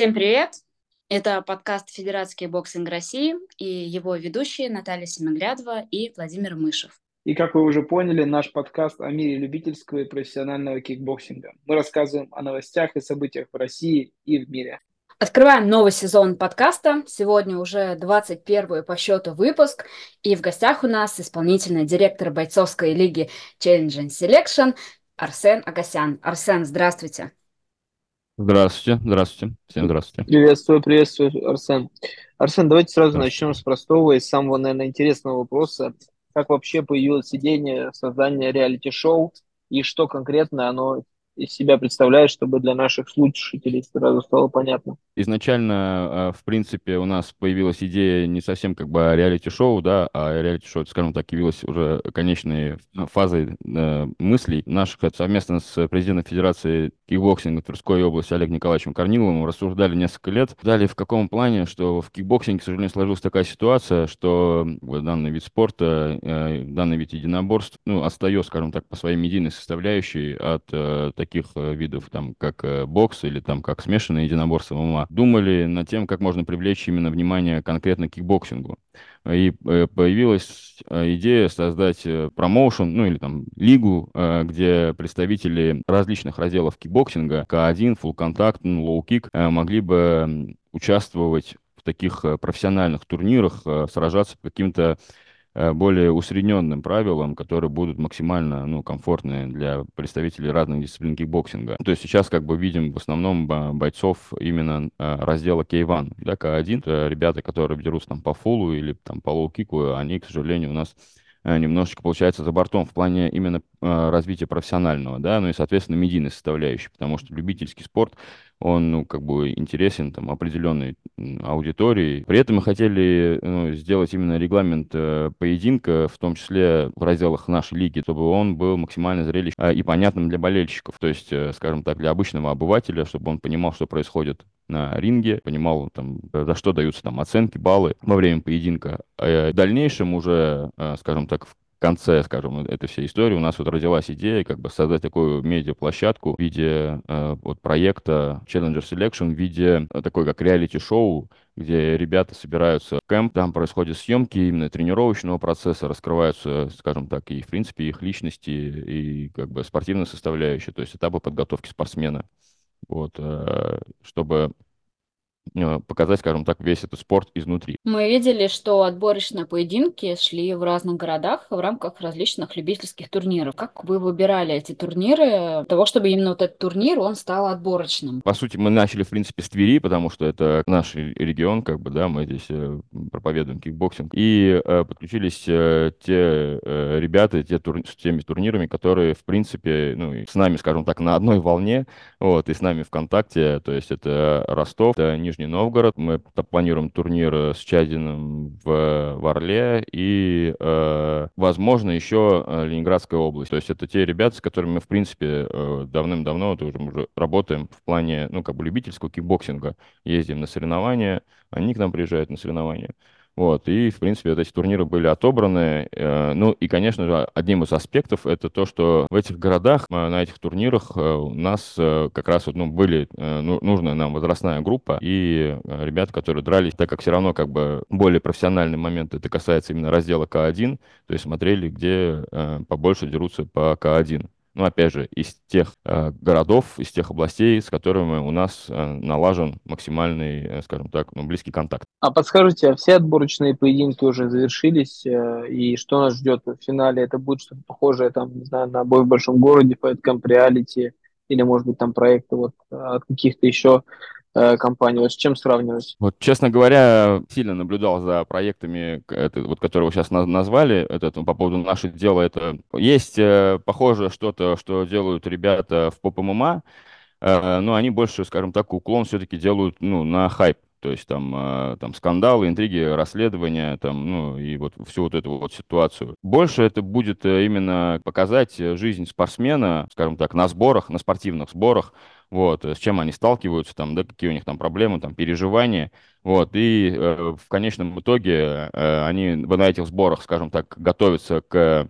Всем привет! Это подкаст «Федерации кикбоксинга России» и его ведущие Наталья Семиглядова и Владимир Мышев. И как вы уже поняли, наш подкаст о мире любительского и профессионального кикбоксинга. Мы рассказываем о новостях и событиях в России и в мире. Открываем новый сезон подкаста. Сегодня уже 21 по счету выпуск. И в гостях у нас исполнительный директор бойцовской лиги Challenge and Selection Арсен Агасян. Арсен, здравствуйте. Здравствуйте, здравствуйте, всем здравствуйте. Приветствую, приветствую, Арсен. Арсен, давайте сразу начнем с простого и самого, наверное, интересного вопроса. Как вообще появилась идея создания реалити-шоу и что конкретно оно из себя представляет, чтобы для наших слушателей сразу стало понятно. Изначально, э, в принципе, у нас появилась идея не совсем как бы реалити-шоу, да, а реалити-шоу, скажем так, явилась уже конечной фазой э, мыслей наших совместно с президентом Федерации кикбоксинга Тверской области Олегом Николаевичем Корниловым рассуждали несколько лет. Далее в каком плане, что в кикбоксинге, к сожалению, сложилась такая ситуация, что данный вид спорта, э, данный вид единоборств, ну, отстает, скажем так, по своей медийной составляющей от таких э, видов, там, как э, бокс или там, как смешанное единоборство ММА, думали над тем, как можно привлечь именно внимание конкретно к кикбоксингу. И э, появилась идея создать промоушен, ну или там лигу, где представители различных разделов кикбоксинга, К1, full contact, ну, low kick, могли бы участвовать в таких профессиональных турнирах, сражаться по каким-то Э, более усредненным правилам, которые будут максимально ну, комфортны для представителей разных дисциплин кикбоксинга. То есть сейчас как бы видим в основном бойцов именно э, раздела K1, да, К1. Это ребята, которые дерутся там по фулу или там по лоу-кику, они, к сожалению, у нас Э, немножечко получается за бортом в плане именно э, развития профессионального, да, ну и, соответственно, медийной составляющей, потому что любительский спорт, он, ну, как бы интересен там определенной аудитории. При этом мы хотели ну, сделать именно регламент э, поединка, в том числе в разделах нашей лиги, чтобы он был максимально зрелищным э, и понятным для болельщиков, то есть, э, скажем так, для обычного обывателя, чтобы он понимал, что происходит на ринге, понимал, там, за что даются там оценки, баллы во время поединка. А в дальнейшем уже, э, скажем так, в конце, скажем, этой всей истории у нас вот родилась идея как бы создать такую медиаплощадку в виде э, вот проекта Challenger Selection, в виде э, такой как реалити-шоу, где ребята собираются в кемп, там происходят съемки именно тренировочного процесса, раскрываются, скажем так, и в принципе их личности, и как бы спортивная составляющая, то есть этапы подготовки спортсмена. Вот, э, чтобы показать, скажем так, весь этот спорт изнутри. Мы видели, что отборочные поединки шли в разных городах в рамках различных любительских турниров. Как вы выбирали эти турниры, для того, чтобы именно вот этот турнир, он стал отборочным? По сути, мы начали, в принципе, с Твери, потому что это наш регион, как бы, да, мы здесь э, проповедуем кикбоксинг. И э, подключились э, те э, ребята, те тур... с теми турнирами, которые, в принципе, ну, с нами, скажем так, на одной волне, вот, и с нами в контакте, то есть это Ростов, это Нижний Нижний Новгород. Мы планируем турнир с Чадиным в, в Орле и, э, возможно, еще э, Ленинградская область. То есть это те ребята, с которыми мы, в принципе, э, давным-давно тоже уже работаем в плане, ну, как бы любительского кикбоксинга. Ездим на соревнования, они к нам приезжают на соревнования. Вот, и, в принципе, вот эти турниры были отобраны. Э, ну, и, конечно же, одним из аспектов это то, что в этих городах, э, на этих турнирах э, у нас как раз вот, ну, были ну, нужная нам возрастная группа и ребята, которые дрались, так как все равно как бы более профессиональный момент, это касается именно раздела К1, то есть смотрели, где побольше дерутся по К1 ну, опять же, из тех э, городов, из тех областей, с которыми у нас э, налажен максимальный, э, скажем так, ну, близкий контакт. А подскажите, а все отборочные поединки уже завершились, э, и что нас ждет в финале? Это будет что-то похожее, там, не знаю, на бой в большом городе, Fight Camp Reality, или, может быть, там проекты вот от каких-то еще Э, компанию? С чем сравнивать? Вот, честно говоря, сильно наблюдал за проектами, это, вот, которые вы сейчас назвали, это, по поводу нашего дела. Это есть э, похоже что-то, что делают ребята в поп-ММА, э, но они больше, скажем так, уклон все-таки делают ну, на хайп. То есть там, э, там скандалы, интриги, расследования, там, ну, и вот всю вот эту вот ситуацию. Больше это будет э, именно показать жизнь спортсмена, скажем так, на сборах, на спортивных сборах, вот, с чем они сталкиваются, там, да, какие у них там проблемы, там, переживания, вот, и э, в конечном итоге э, они на этих сборах, скажем так, готовятся к э,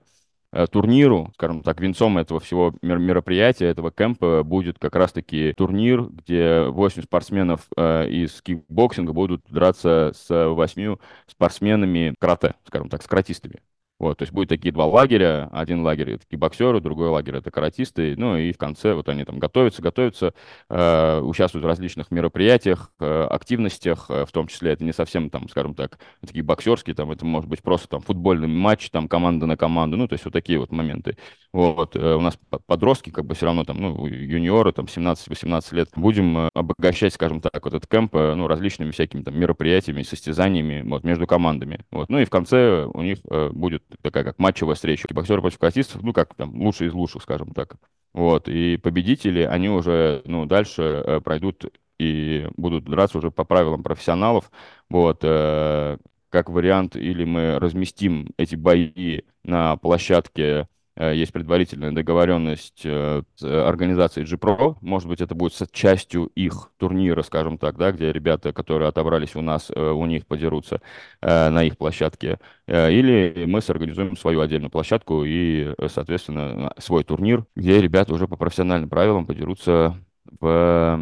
турниру, скажем так, венцом этого всего мероприятия, этого кемпа будет как раз-таки турнир, где 8 спортсменов э, из кикбоксинга будут драться с 8 спортсменами карате, скажем так, с каратистами. Вот, то есть будет такие два лагеря. Один лагерь это боксеры, другой лагерь это каратисты. Ну и в конце вот они там готовятся, готовятся, э, участвуют в различных мероприятиях, э, активностях, э, в том числе это не совсем там, скажем так, такие боксерские, там это может быть просто там футбольный матч, там команда на команду, ну то есть вот такие вот моменты. Вот, э, у нас подростки как бы все равно там, ну, юниоры там 17-18 лет. Будем э, обогащать, скажем так, вот этот кемп, э, ну, различными всякими там мероприятиями, состязаниями вот между командами. Вот, ну и в конце у них э, будет такая как матчевая встреча. Боксеры против каратистов, ну, как там, лучшие из лучших, скажем так. Вот, и победители, они уже, ну, дальше э, пройдут и будут драться уже по правилам профессионалов. Вот, э, как вариант, или мы разместим эти бои на площадке есть предварительная договоренность э, с организацией G-Pro. Может быть, это будет частью их турнира, скажем так, да, где ребята, которые отобрались у нас, э, у них подерутся на их площадке. Или мы сорганизуем свою отдельную площадку и, соответственно, свой турнир, где ребята уже по профессиональным правилам подерутся в,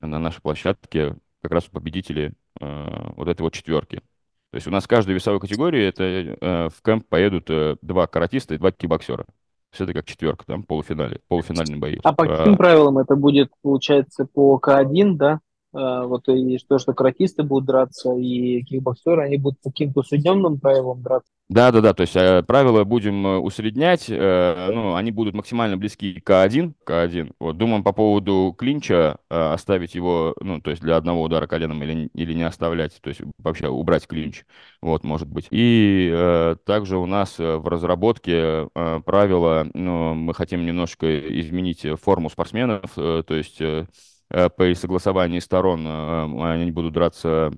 на нашей площадке как раз победители вот этой вот четверки. То есть у нас в каждой весовой категории это э, в кемп поедут э, два каратиста и два кикбоксера. Все это как четверка, там, полуфинале, полуфинальные бои. А по каким а... правилам это будет, получается, по К1, да? А, вот и что, что каратисты будут драться, и кикбоксеры, они будут по каким-то усредненным правилам драться? Да, да, да, то есть э, правила будем э, усреднять, э, ну, они будут максимально близки к К1, К1. Вот, думаем по поводу клинча, э, оставить его, ну, то есть для одного удара коленом или, или не оставлять, то есть вообще убрать клинч, вот, может быть. И э, также у нас э, в разработке э, правила, ну, мы хотим немножко изменить форму спортсменов, э, то есть э, э по согласованию сторон э, они будут драться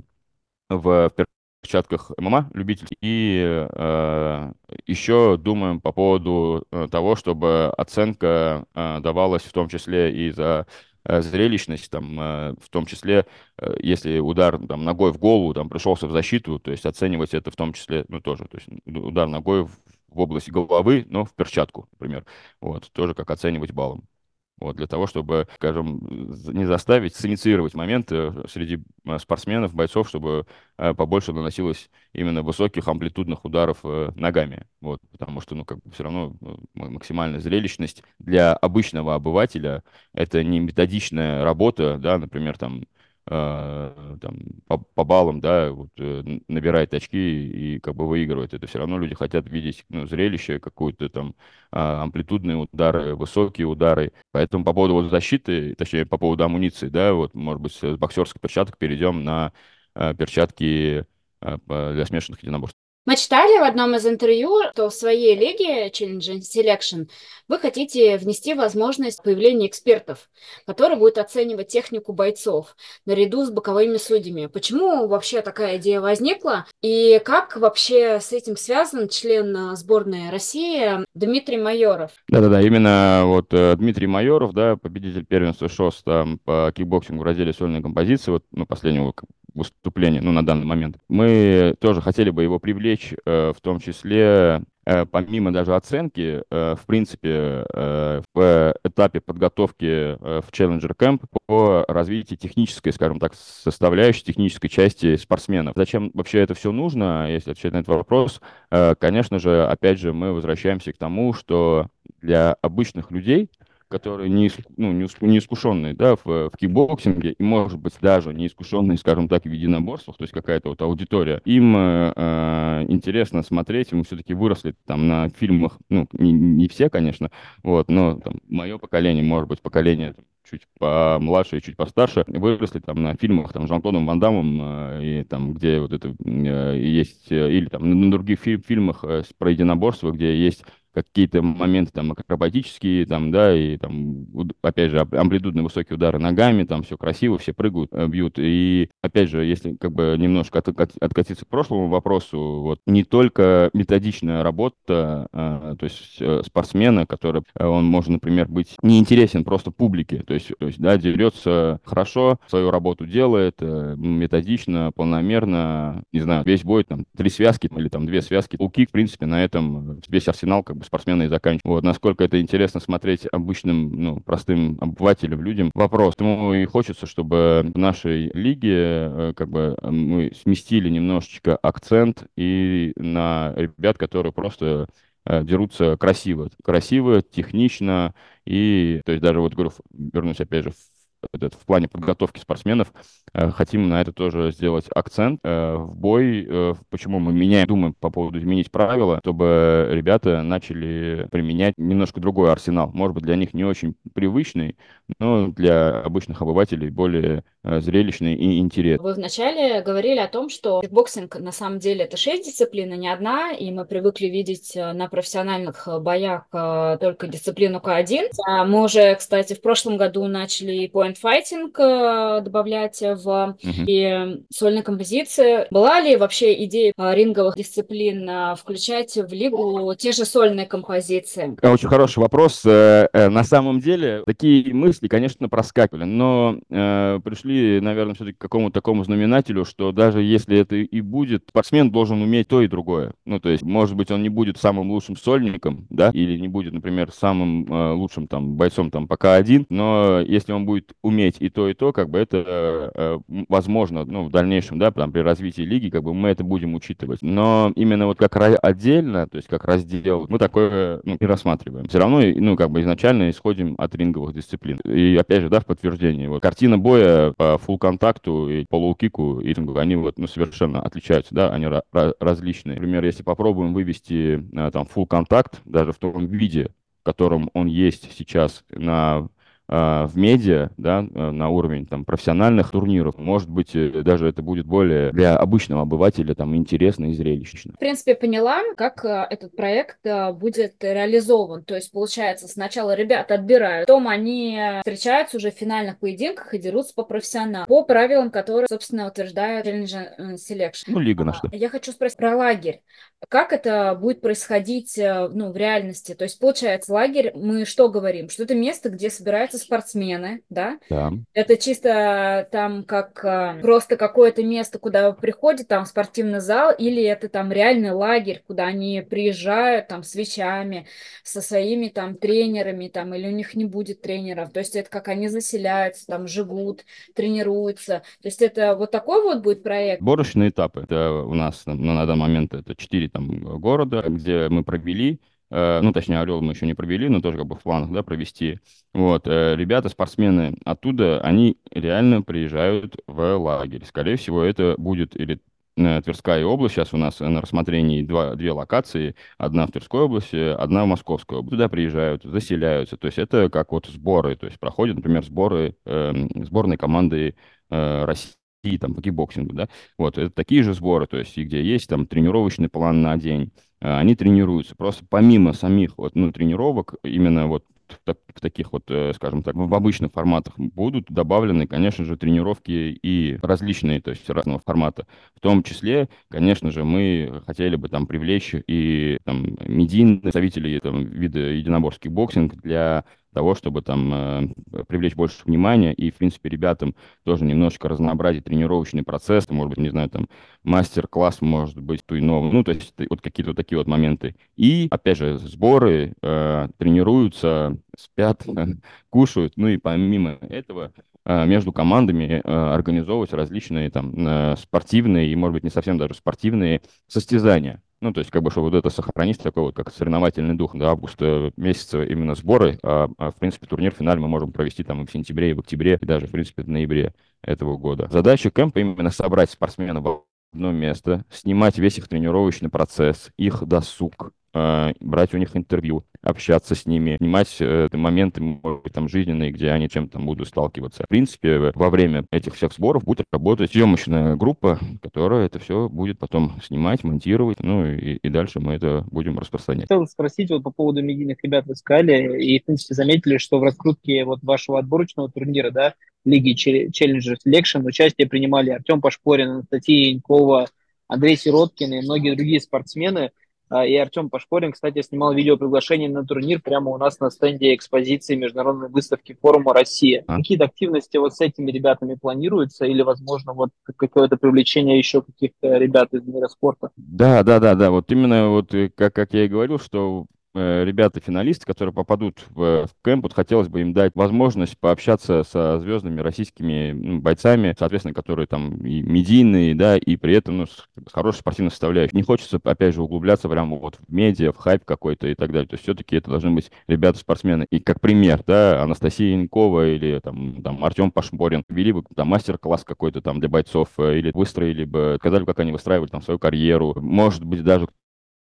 в перчатках ММА любитель. И э, еще думаем по поводу того, чтобы оценка давалась в том числе и за зрелищность, там, в том числе, если удар там, ногой в голову там, пришелся в защиту, то есть оценивать это в том числе, ну, тоже, то есть удар ногой в, в область головы, но в перчатку, например, вот, тоже как оценивать баллом. Вот, для того, чтобы, скажем, не заставить, синициировать моменты среди э, спортсменов, бойцов, чтобы э, побольше наносилось именно высоких амплитудных ударов э, ногами. Вот, потому что, ну, как бы все равно максимальная зрелищность для обычного обывателя — это не методичная работа, да, например, там, э, там, по, по баллам, да, вот, э, набирает очки и как бы выигрывает. Это все равно люди хотят видеть ну, зрелище, какую-то там э, амплитудные удары, высокие удары. Поэтому по поводу вот защиты, точнее, по поводу амуниции, да, вот, может быть, с боксерских перчаток перейдем на э, перчатки э, для смешанных единоборств. Мы читали в одном из интервью, что в своей лиге Challenge Selection вы хотите внести возможность появления экспертов, которые будут оценивать технику бойцов наряду с боковыми судьями. Почему вообще такая идея возникла? И как вообще с этим связан член сборной России Дмитрий Майоров? Да-да-да, именно вот э, Дмитрий Майоров, да, победитель первенства ШОС там, по кикбоксингу в разделе сольной композиции, вот ну, последнего выступления, ну, на данный момент. Мы тоже хотели бы его привлечь, э, в том числе, э, помимо даже оценки, э, в принципе, в этапе подготовки в Challenger Camp по развитию технической, скажем так, составляющей, технической части спортсменов. Зачем вообще это все нужно, если отвечать на этот вопрос? Конечно же, опять же, мы возвращаемся к тому, что для обычных людей – которые не, ну, не, не искушенные да, в, в кикбоксинге, и, может быть, даже не искушенные, скажем так, в единоборствах, то есть какая-то вот аудитория, им э, э интересно смотреть, мы все-таки выросли там на фильмах, ну, не, не все, конечно, вот, но там, мое поколение, может быть, поколение чуть помладше и чуть постарше, выросли там на фильмах там Жан-Клодом Ван Дамом, э, и там, где вот это э, есть, или там на других фи- фильмах про единоборство, где есть какие-то моменты там акробатические, там, да, и там, опять же, амплитудные высокие удары ногами, там все красиво, все прыгают, э, бьют. И, опять же, если как бы немножко от, от, откатиться к прошлому вопросу, вот, не только методичная работа, а, то есть э, спортсмена, который, он может, например, быть неинтересен просто публике, то есть, то есть да, дерется хорошо, свою работу делает, методично, полномерно, не знаю, весь бой, там, три связки или там две связки. У Кик, в принципе, на этом весь арсенал как спортсмены и заканчивают. Вот, насколько это интересно смотреть обычным, ну, простым обывателям, людям, вопрос. Поэтому и хочется, чтобы в нашей лиге э, как бы мы сместили немножечко акцент и на ребят, которые просто э, дерутся красиво. Красиво, технично, и, то есть даже вот, говорю, вернусь опять же этот, в плане подготовки спортсменов, хотим на это тоже сделать акцент э, в бой. Э, почему мы меняем, думаем по поводу изменить правила, чтобы ребята начали применять немножко другой арсенал. Может быть, для них не очень привычный, но для обычных обывателей более зрелищный и интересный. Вы вначале говорили о том, что кикбоксинг на самом деле это шесть дисциплин, а не одна, и мы привыкли видеть на профессиональных боях только дисциплину К1. А мы уже, кстати, в прошлом году начали point э, добавлять в uh-huh. и сольные композиции. Была ли вообще идея э, ринговых дисциплин э, включать в лигу те же сольные композиции? Очень хороший вопрос. На самом деле такие мысли, конечно, проскакивали, но пришли, наверное, все-таки к какому-то такому знаменателю, что даже если это и будет, спортсмен должен уметь то и другое. Ну, то есть, может быть, он не будет самым лучшим сольником, да, или не будет, например, самым лучшим там бойцом там пока один, но если он будет уметь и то, и то, как бы это э, возможно, ну, в дальнейшем, да, там, при развитии лиги, как бы мы это будем учитывать. Но именно вот как отдельно, то есть как раздел, мы такое, ну, не рассматриваем. Все равно, ну, как бы изначально исходим от ринговых дисциплин. И опять же, да, в подтверждение, вот картина боя по full контакту и по лоу-кику и рингу, они вот, ну, совершенно отличаются, да, они различные. Например, если попробуем вывести э, там full contact, даже в том виде, в котором он есть сейчас на в медиа, да, э, на уровень там профессиональных турниров. Может быть, э, даже это будет более для обычного обывателя там интересно и зрелищно. В принципе, поняла, как э, этот проект будет реализован. То есть, получается, сначала ребята отбирают, потом они встречаются уже в финальных поединках и дерутся по профессионалам, по правилам, которые, собственно, утверждает Challenge Selection. Ну, лига наша. Я хочу спросить про лагерь. Как это будет происходить ну, в реальности? То есть, получается, лагерь, мы что говорим? Что это место, где собираются спортсмены, да? Да. Это чисто там как а, просто какое-то место, куда приходит там спортивный зал, или это там реальный лагерь, куда они приезжают там с вещами, со своими там тренерами, там, или у них не будет тренеров. То есть это как они заселяются, там живут, тренируются. То есть это вот такой вот будет проект. Борочные этапы. Это у нас на данный момент это четыре там города, где мы провели Э, ну, точнее, Орел мы еще не провели, но тоже как бы в планах, да, провести. Вот, э, ребята, спортсмены оттуда, они реально приезжают в лагерь. Скорее всего, это будет или э, Тверская область, сейчас у нас на рассмотрении два, две локации, одна в Тверской области, одна в Московской области. Туда приезжают, заселяются, то есть это как вот сборы, то есть проходят, например, сборы э, сборной команды э, России и там по кикбоксингу, да, вот, это такие же сборы, то есть, и где есть там тренировочный план на день, а, они тренируются. Просто помимо самих вот, ну, тренировок, именно вот в, таких вот, э, скажем так, в обычных форматах будут добавлены, конечно же, тренировки и различные, то есть разного формата. В том числе, конечно же, мы хотели бы там привлечь и там медийных представителей там, вида единоборств кикбоксинг для того, чтобы там э, привлечь больше внимания и, в принципе, ребятам тоже немножечко разнообразить тренировочный процесс, может быть, не знаю, там, мастер-класс, может быть, то иного, ну, то есть вот какие-то вот такие вот моменты. И, опять же, сборы, э, тренируются, спят, кушают, ну и помимо этого э, между командами э, организовывать различные там э, спортивные и, может быть, не совсем даже спортивные состязания. Ну, то есть, как бы, чтобы вот это сохранить, такой вот, как соревновательный дух до августа месяца именно сборы, а, а в принципе, турнир финаль мы можем провести там и в сентябре, и в октябре, и даже, в принципе, в ноябре этого года. Задача кемпа именно собрать спортсменов в одно место, снимать весь их тренировочный процесс, их досуг, брать у них интервью, общаться с ними, снимать э, моменты, может быть, там, жизненные, где они чем-то будут сталкиваться. В принципе, во время этих всех сборов будет работать съемочная группа, которая это все будет потом снимать, монтировать, ну и, и дальше мы это будем распространять. Хотел спросить вот по поводу медийных ребят вы сказали, и, в принципе, заметили, что в раскрутке вот вашего отборочного турнира, да, Лиги Challenger Selection участие принимали Артем Пашпорин, Анастасия Янькова, Андрей Сироткин и многие другие спортсмены – а, и Артем Пашпорин, кстати, снимал видео приглашение на турнир прямо у нас на стенде экспозиции международной выставки форума Россия. А? Какие-то активности вот с этими ребятами планируются или, возможно, вот какое-то привлечение еще каких-то ребят из мира спорта? Да, да, да, да. Вот именно вот э, как, как я и говорил, что ребята-финалисты, которые попадут в, в кемп, вот хотелось бы им дать возможность пообщаться со звездными российскими ну, бойцами, соответственно, которые там и медийные, да, и при этом ну, с, с хорошей спортивной составляющей. Не хочется, опять же, углубляться прямо вот в медиа, в хайп какой-то и так далее. То есть все-таки это должны быть ребята-спортсмены. И как пример, да, Анастасия Янкова или там, там Артем Пашборин вели бы там мастер-класс какой-то там для бойцов э, или выстроили бы, сказали, как они выстраивали там свою карьеру. Может быть, даже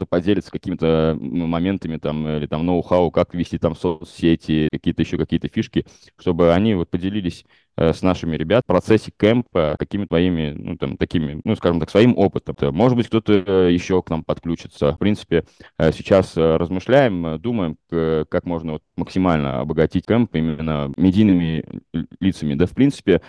поделится какими-то моментами там или там ноу-хау, как вести там соцсети, какие-то еще какие-то фишки, чтобы они вот поделились с нашими ребят в процессе кемпа какими твоими, ну, там, такими, ну, скажем так, своим опытом. Может быть, кто-то э, еще к нам подключится. В принципе, э, сейчас размышляем, думаем, как можно вот максимально обогатить кемп именно медийными лицами. Да, в принципе,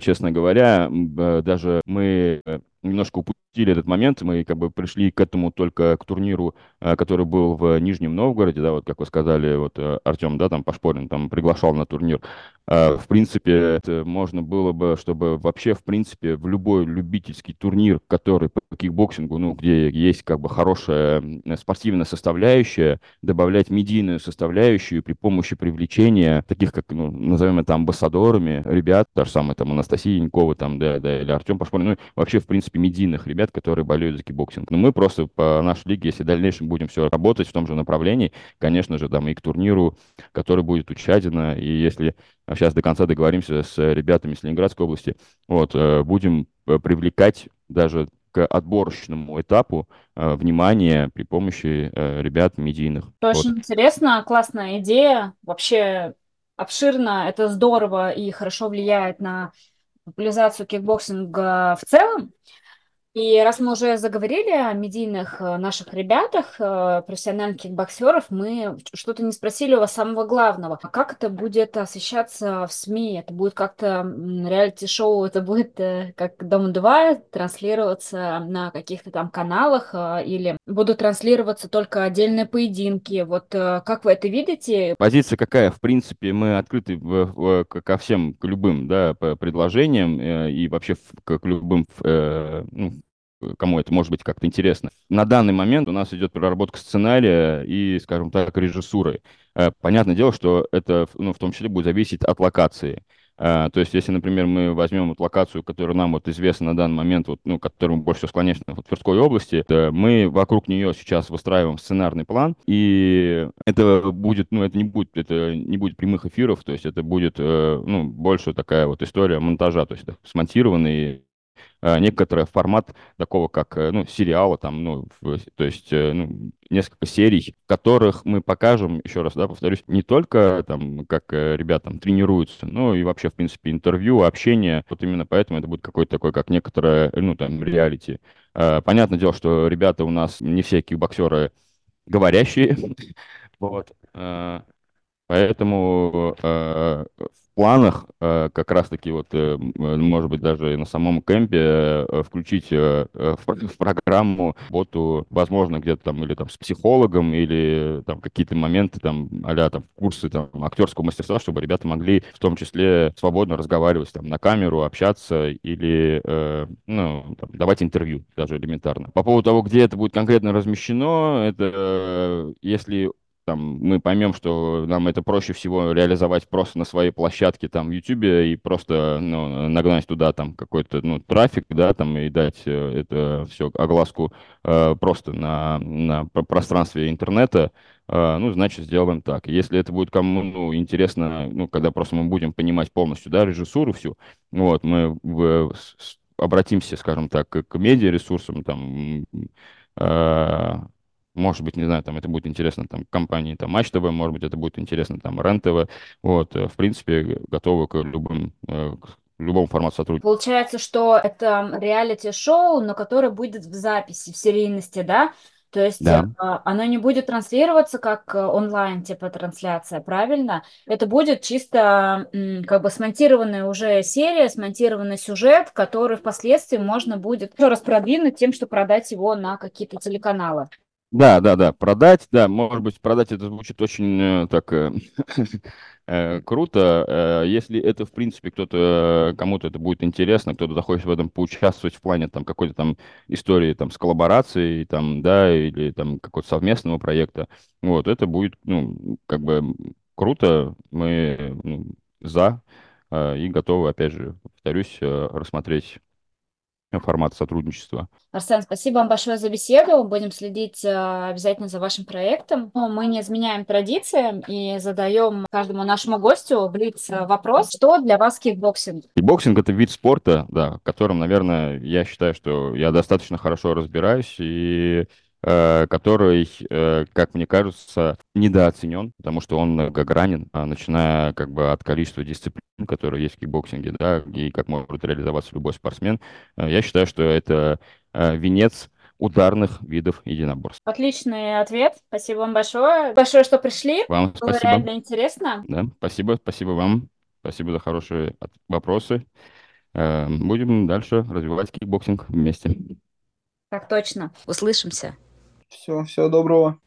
честно говоря, даже мы немножко упустили этот момент. Мы как бы пришли к этому только к турниру, э, который был в Нижнем Новгороде, да, вот как вы сказали, вот э, Артем, да, там Пашпорин там приглашал на турнир. А, в принципе, это можно было бы, чтобы вообще, в принципе, в любой любительский турнир, который по кикбоксингу, ну, где есть как бы хорошая спортивная составляющая, добавлять медийную составляющую при помощи привлечения таких, как, ну, назовем это амбассадорами, ребят, та же самая там Анастасия Янькова, там, да, да, или Артем Пашпорин, ну, вообще, в принципе, медийных ребят, которые болеют за кикбоксинг. Но мы просто по нашей лиге, если в дальнейшем будем все работать в том же направлении, конечно же, там и к турниру, который будет у Чадина, и если сейчас до конца договоримся с ребятами из Ленинградской области, вот, э, будем э, привлекать даже к отборочному этапу э, внимание при помощи ребят медийных. Очень вот. интересно, классная идея, вообще обширно, это здорово и хорошо влияет на популяризацию кикбоксинга в целом. И раз мы уже заговорили о медийных э, наших ребятах, э, профессиональных кикбоксеров, мы что-то не спросили у вас самого главного. А как это будет освещаться в СМИ? Это будет как-то реалити-шоу, это будет э, как Дом-2 транслироваться на каких-то там каналах или будут транслироваться только отдельные поединки? Вот как вы это видите? Позиция какая? В принципе, мы открыты ко всем, к любым да, предложениям и вообще к любым ну, кому это может быть как-то интересно. На данный момент у нас идет проработка сценария и, скажем так, режиссуры. Э, понятное дело, что это ну, в том числе будет зависеть от локации. Uh, то есть, если, например, мы возьмем вот локацию, которая нам вот известна на данный момент, вот, ну, которую мы больше всего склоняемся в Тверской области, мы вокруг нее сейчас выстраиваем сценарный план, и это будет, ну, это не будет, это не будет прямых эфиров, то есть это будет, ну, больше такая вот история монтажа, то есть смонтированный Э, некоторый формат такого, как, э, ну, сериала, там, ну, то есть, э, ну, несколько серий, которых мы покажем, еще раз, да, повторюсь, не только там, как ребята тренируются, но и вообще, в принципе, интервью, общение. Вот именно поэтому это будет какой-то такой, как некоторое, ну, там, реалити. Понятное дело, что ребята у нас не все кикбоксеры говорящие, вот. Поэтому э, планах э, как раз-таки вот, э, может быть, даже на самом кемпе э, включить в программу боту, возможно, где-то там или там с психологом, или там какие-то моменты там а там курсы там актерского мастерства, чтобы ребята могли в том числе свободно разговаривать там на камеру, общаться или ну, там, давать интервью даже элементарно. По поводу того, где это будет конкретно размещено, это если там, мы поймем, что нам это проще всего реализовать просто на своей площадке там в YouTube и просто ну, нагнать туда там какой-то ну, трафик, да, там и дать э, это все огласку э, просто на, на пространстве интернета, э, ну, значит, сделаем так. Если это будет кому ну, интересно, ну, когда просто мы будем понимать полностью, да, режиссуру всю, вот, мы в, обратимся, скажем так, к, медиаресурсам, там, э, может быть, не знаю, там это будет интересно там компании там Матч ТВ, может быть, это будет интересно там РЕН ТВ. Вот, э, в принципе, готовы к любым э, к любому формату сотрудничества. Получается, что это реалити-шоу, но которое будет в записи, в серийности, да? То есть да. э, оно не будет транслироваться как онлайн типа трансляция, правильно? Это будет чисто как бы смонтированная уже серия, смонтированный сюжет, который впоследствии можно будет еще раз продвинуть тем, что продать его на какие-то телеканалы. Да, да, да, продать, да, может быть, продать это звучит очень э, так э, э, круто. Если это, в принципе, кто-то, кому-то это будет интересно, кто-то захочет в этом поучаствовать в плане там какой-то там истории там с коллаборацией, там, да, или там какого-то совместного проекта, вот, это будет, ну, как бы круто, мы ну, за и готовы, опять же, повторюсь, рассмотреть формат сотрудничества. Арсен, спасибо вам большое за беседу. Будем следить э, обязательно за вашим проектом. Но мы не изменяем традициям и задаем каждому нашему гостю блиц вопрос. Что для вас кикбоксинг? Кикбоксинг — это вид спорта, да, в котором, наверное, я считаю, что я достаточно хорошо разбираюсь и Э, который, э, как мне кажется, недооценен, потому что он многогранен, а начиная как бы от количества дисциплин, которые есть в кикбоксинге, да, и как может реализоваться любой спортсмен. Э, я считаю, что это венец ударных видов единоборств. Отличный ответ. Спасибо вам большое. Большое, что пришли. Вам Было спасибо. реально интересно. Да, спасибо, спасибо вам. Спасибо за хорошие вопросы. Будем дальше развивать кикбоксинг вместе. Так точно. Услышимся. Все, всего доброго.